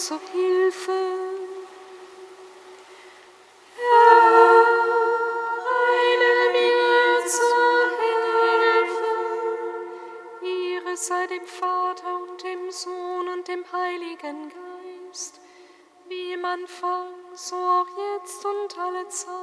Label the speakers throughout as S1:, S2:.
S1: zu Hilfe. Herr, mir zu Hilfe. Ihre sei dem Vater und dem Sohn und dem Heiligen Geist, wie im Anfang, so auch jetzt und alle Zeit.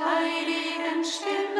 S1: Heiligen Stimmen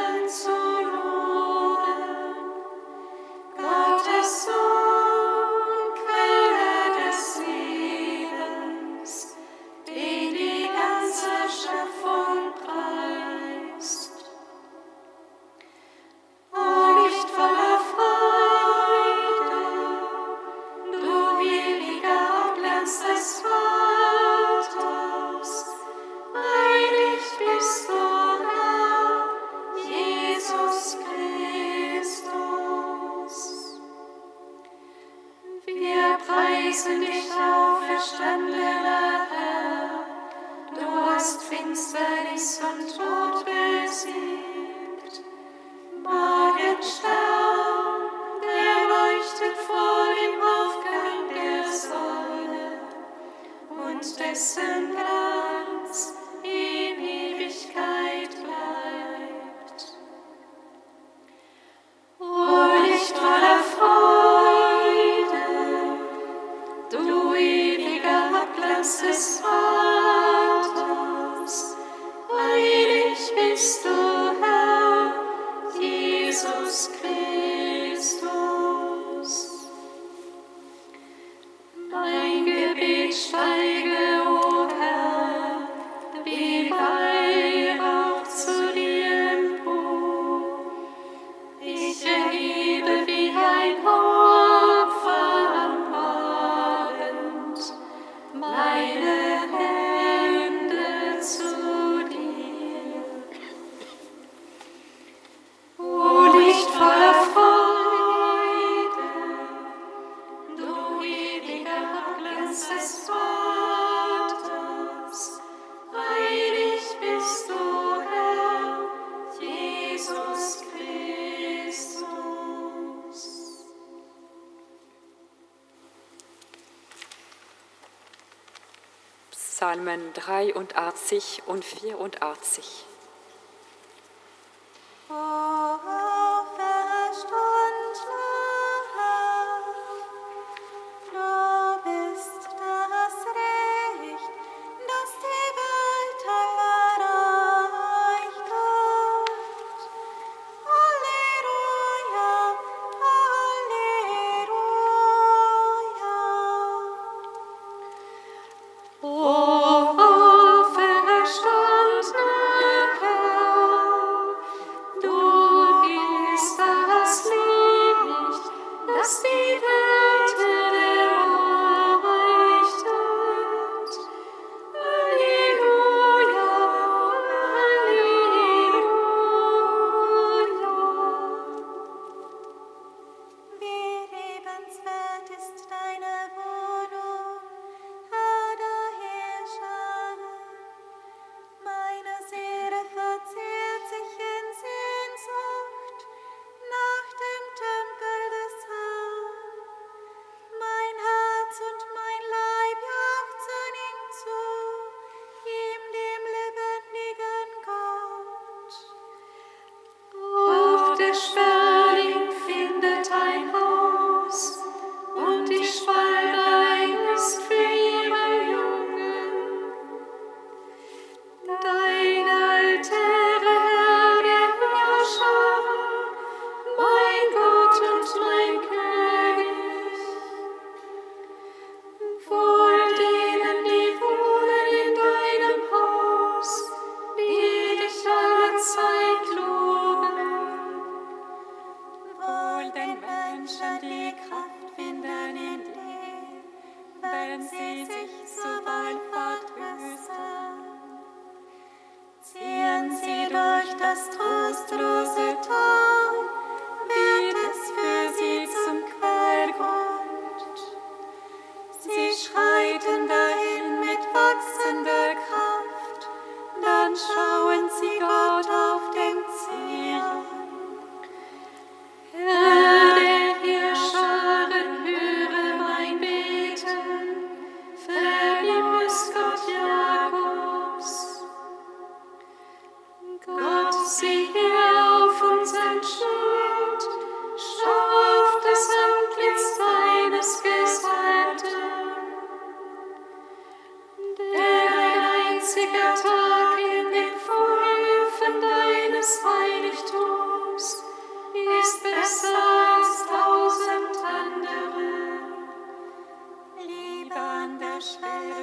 S2: Psalmen 83 und 84.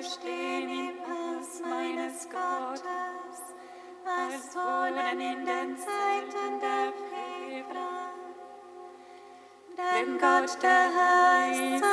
S1: stehen im Pass meines Gottes, als Fohlen in den
S3: Zeiten der Febra. Denn Gott, der Herr, ist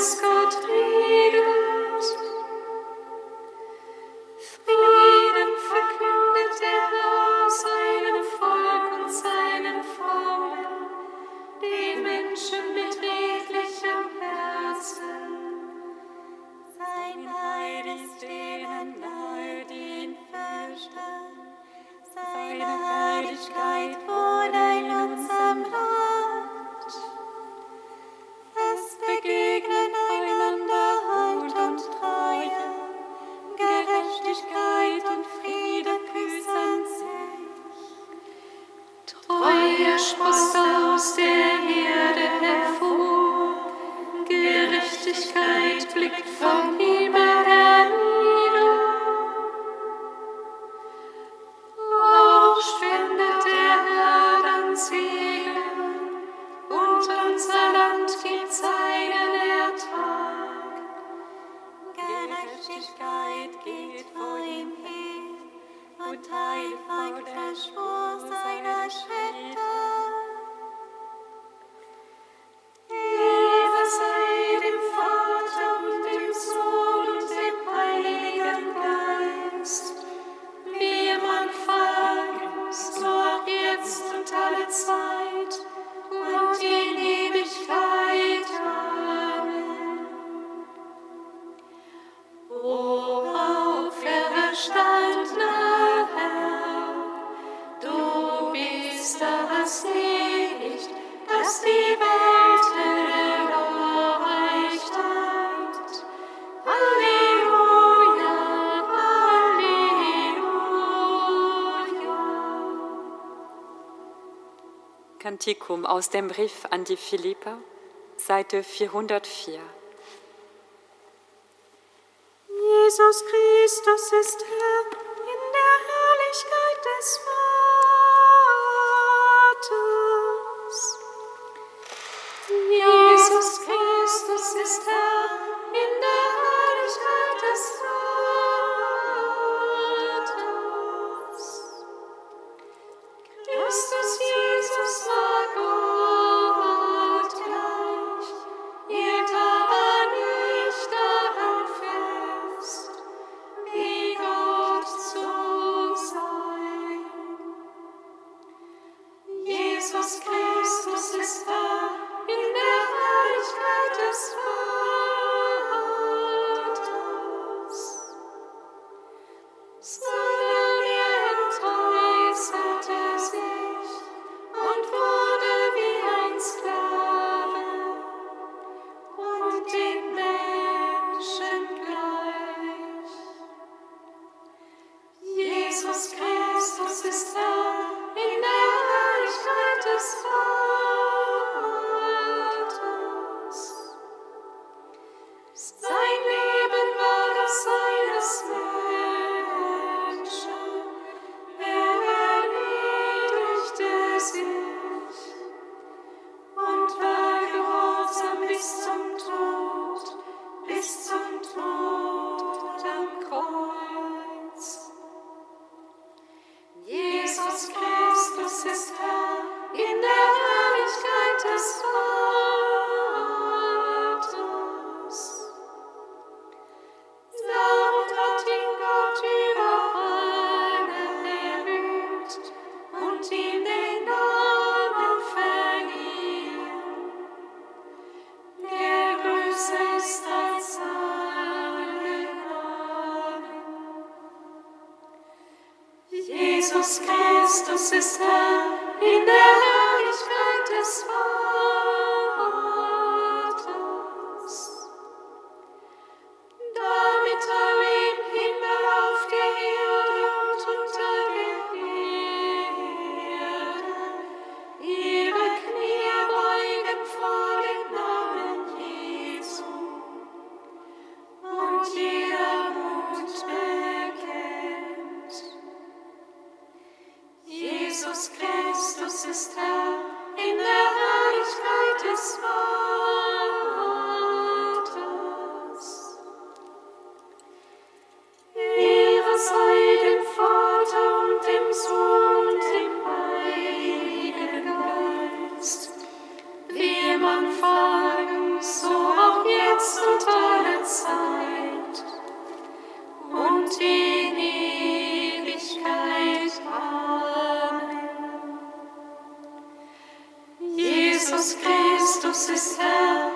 S1: God.
S2: Kantikum aus dem Brief an die Philippa, Seite 404.
S1: Jesus Christus ist Herr. system.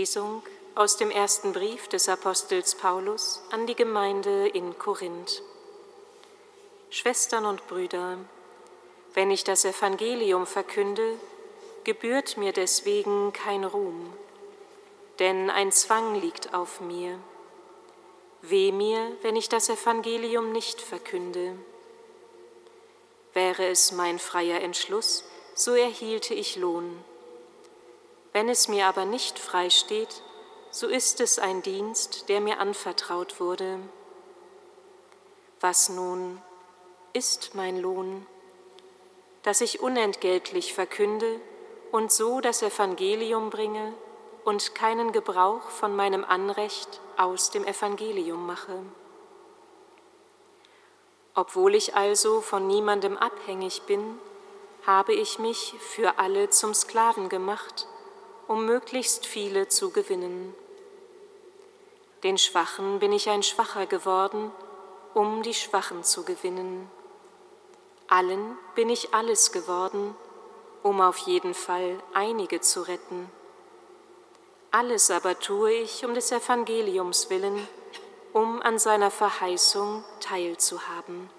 S4: Lesung aus dem ersten Brief des Apostels Paulus an die Gemeinde in Korinth. Schwestern und Brüder, wenn ich das Evangelium verkünde, gebührt mir deswegen kein Ruhm, denn ein Zwang liegt auf mir. Weh mir, wenn ich das Evangelium nicht verkünde. Wäre es mein freier Entschluss, so erhielte ich Lohn. Wenn es mir aber nicht frei steht, so ist es ein Dienst, der mir anvertraut wurde. Was nun ist mein Lohn? Dass ich unentgeltlich verkünde und so das Evangelium bringe und keinen Gebrauch von meinem Anrecht aus dem Evangelium mache. Obwohl ich also von niemandem abhängig bin, habe ich mich für alle zum Sklaven gemacht, um möglichst viele zu gewinnen. Den Schwachen bin ich ein Schwacher geworden, um die Schwachen zu gewinnen. Allen bin ich alles geworden, um auf jeden Fall einige zu retten. Alles aber tue ich um des Evangeliums willen, um an seiner Verheißung teilzuhaben.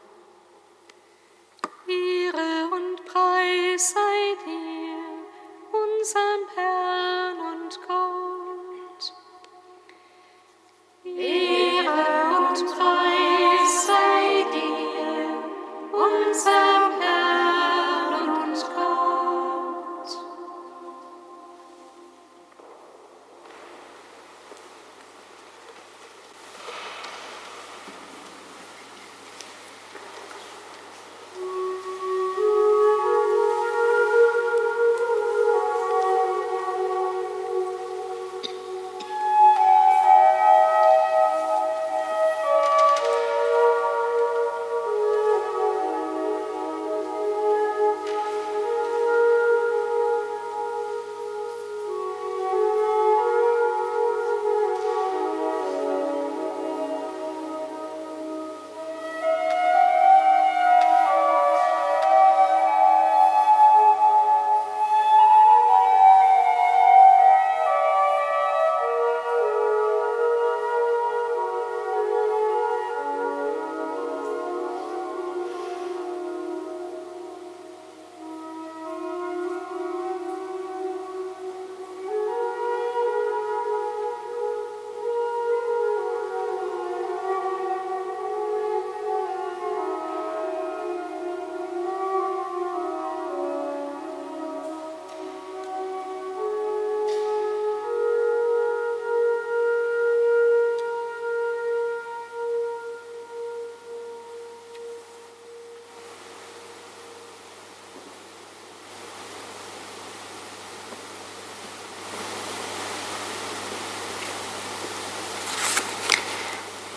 S1: Ehre und Preis sei dir unserem Herrn und Gott.
S3: Ehre und Preis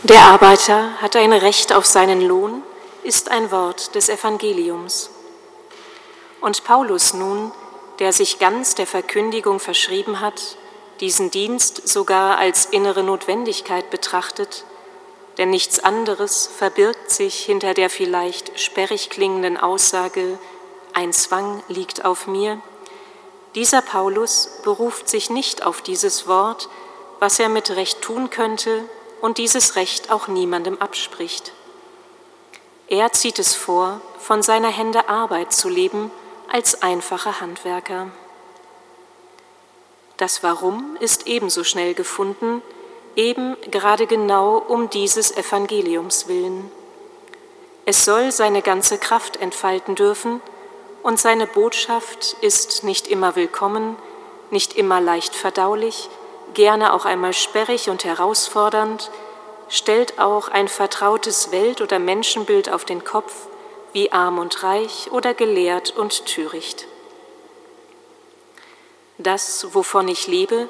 S4: Der Arbeiter hat ein Recht auf seinen Lohn, ist ein Wort des Evangeliums. Und Paulus nun, der sich ganz der Verkündigung verschrieben hat, diesen Dienst sogar als innere Notwendigkeit betrachtet, denn nichts anderes verbirgt sich hinter der vielleicht sperrig klingenden Aussage, ein Zwang liegt auf mir. Dieser Paulus beruft sich nicht auf dieses Wort, was er mit Recht tun könnte, und dieses Recht auch niemandem abspricht. Er zieht es vor, von seiner Hände Arbeit zu leben als einfacher Handwerker. Das Warum ist ebenso schnell gefunden, eben gerade genau um dieses Evangeliums willen. Es soll seine ganze Kraft entfalten dürfen, und seine Botschaft ist nicht immer willkommen, nicht immer leicht verdaulich, gerne auch einmal sperrig und herausfordernd, stellt auch ein vertrautes Welt- oder Menschenbild auf den Kopf, wie arm und reich oder gelehrt und töricht. Das, wovon ich lebe,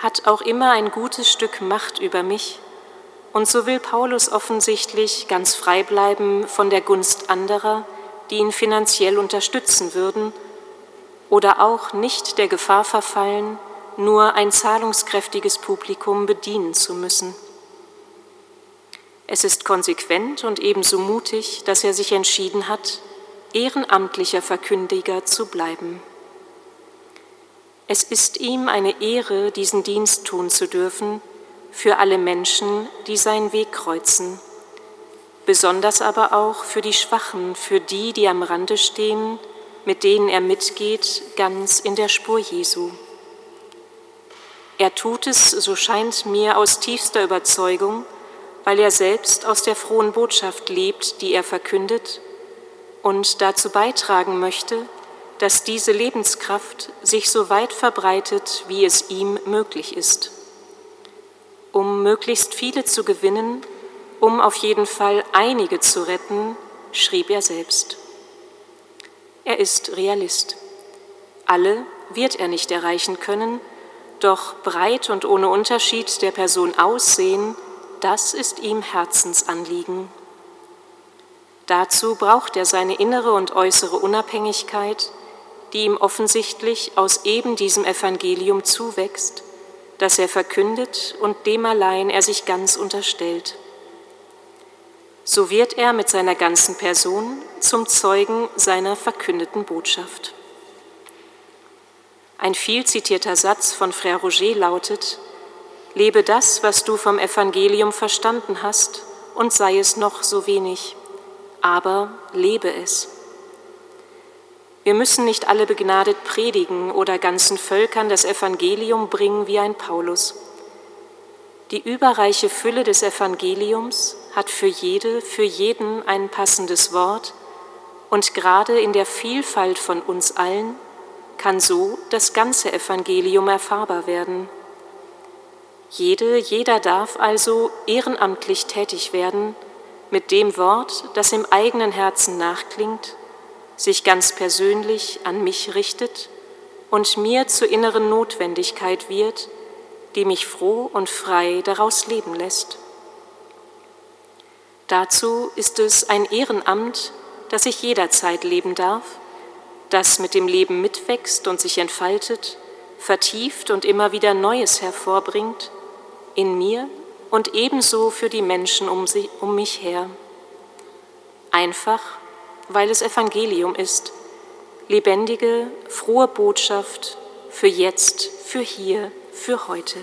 S4: hat auch immer ein gutes Stück Macht über mich, und so will Paulus offensichtlich ganz frei bleiben von der Gunst anderer, die ihn finanziell unterstützen würden, oder auch nicht der Gefahr verfallen, nur ein zahlungskräftiges Publikum bedienen zu müssen. Es ist konsequent und ebenso mutig, dass er sich entschieden hat, ehrenamtlicher Verkündiger zu bleiben. Es ist ihm eine Ehre, diesen Dienst tun zu dürfen für alle Menschen, die seinen Weg kreuzen, besonders aber auch für die Schwachen, für die, die am Rande stehen, mit denen er mitgeht, ganz in der Spur Jesu. Er tut es, so scheint mir, aus tiefster Überzeugung, weil er selbst aus der frohen Botschaft lebt, die er verkündet und dazu beitragen möchte, dass diese Lebenskraft sich so weit verbreitet, wie es ihm möglich ist. Um möglichst viele zu gewinnen, um auf jeden Fall einige zu retten, schrieb er selbst. Er ist Realist. Alle wird er nicht erreichen können, doch breit und ohne Unterschied der Person aussehen, das ist ihm Herzensanliegen. Dazu braucht er seine innere und äußere Unabhängigkeit, die ihm offensichtlich aus eben diesem Evangelium zuwächst, das er verkündet und dem allein er sich ganz unterstellt. So wird er mit seiner ganzen Person zum Zeugen seiner verkündeten Botschaft. Ein viel zitierter Satz von Frère Roger lautet, Lebe das, was du vom Evangelium verstanden hast, und sei es noch so wenig, aber lebe es. Wir müssen nicht alle begnadet predigen oder ganzen Völkern das Evangelium bringen wie ein Paulus. Die überreiche Fülle des Evangeliums hat für jede, für jeden ein passendes Wort und gerade in der Vielfalt von uns allen kann so das ganze Evangelium erfahrbar werden. Jede, jeder darf also ehrenamtlich tätig werden mit dem Wort, das im eigenen Herzen nachklingt, sich ganz persönlich an mich richtet und mir zur inneren Notwendigkeit wird, die mich froh und frei daraus leben lässt. Dazu ist es ein Ehrenamt, das ich jederzeit leben darf das mit dem Leben mitwächst und sich entfaltet, vertieft und immer wieder Neues hervorbringt, in mir und ebenso für die Menschen um, sie, um mich her. Einfach, weil es Evangelium ist, lebendige, frohe Botschaft für jetzt, für hier, für heute.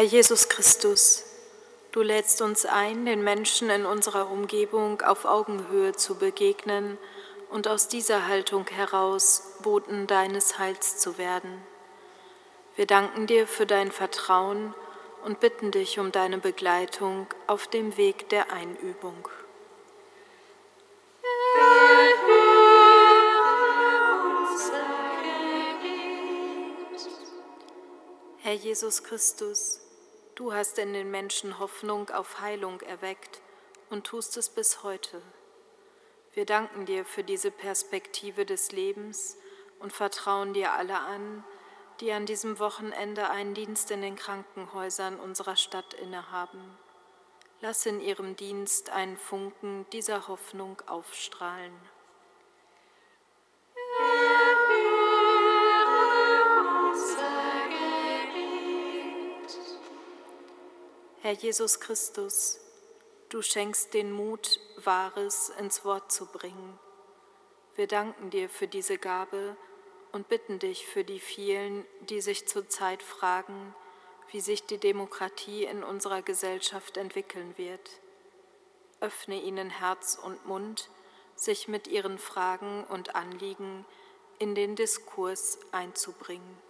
S5: Herr Jesus Christus, du lädst uns ein, den Menschen in unserer Umgebung auf Augenhöhe zu begegnen und aus dieser Haltung heraus Boten deines Heils zu werden. Wir danken dir für dein Vertrauen und bitten dich um deine Begleitung auf dem Weg der Einübung. Herr Jesus Christus, du hast in den Menschen Hoffnung auf Heilung erweckt und tust es bis heute. Wir danken dir für diese Perspektive des Lebens und vertrauen dir alle an, die an diesem Wochenende einen Dienst in den Krankenhäusern unserer Stadt innehaben. Lass in ihrem Dienst einen Funken dieser Hoffnung aufstrahlen. Herr Jesus Christus, du schenkst den Mut, Wahres ins Wort zu bringen. Wir danken dir für diese Gabe und bitten dich für die vielen, die sich zurzeit fragen, wie sich die Demokratie in unserer Gesellschaft entwickeln wird. Öffne ihnen Herz und Mund, sich mit ihren Fragen und Anliegen in den Diskurs einzubringen.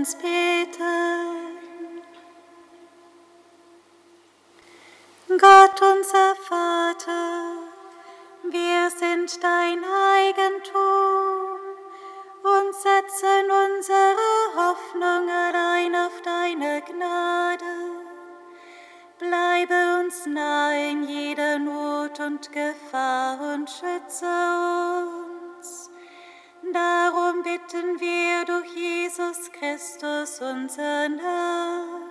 S1: Uns beten. Gott unser Vater, wir sind dein Eigentum und setzen unsere Hoffnung allein auf deine Gnade. Bleibe uns nahe in jeder Not und Gefahr und schütze uns. Darum bitten wir durch Jesus Christus, unseren Herrn.